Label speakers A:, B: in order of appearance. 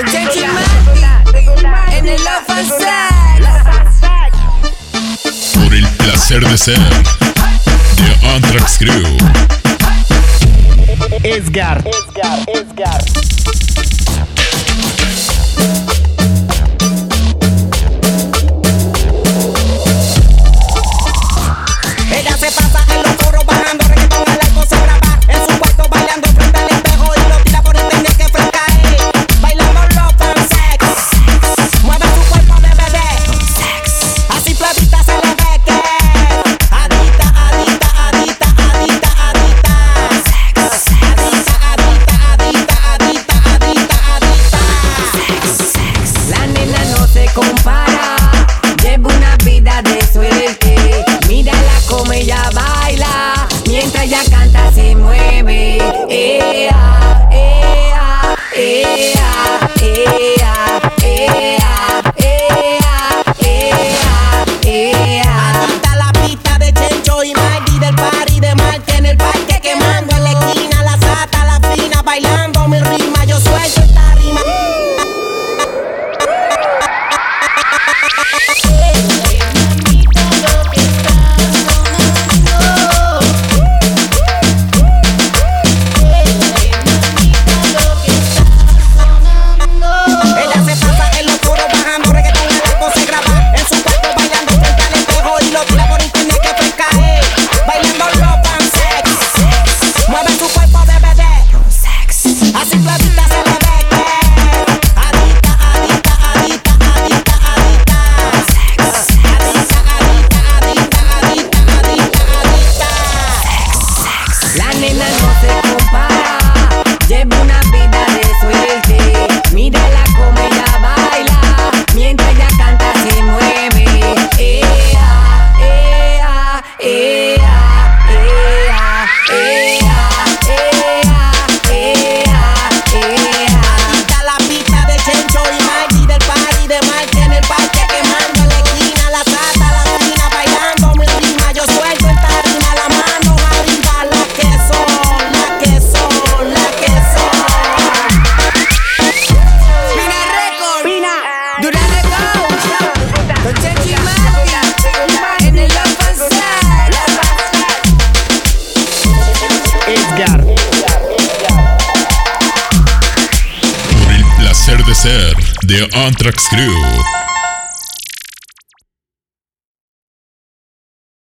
A: The
B: Gentleman en el Offense. Por el placer de
C: ser de Anthrax Crew. Edgar, Edgar, Edgar. ella canta, se mueve. Ea.
A: Llevo ser The Anthrax Crew.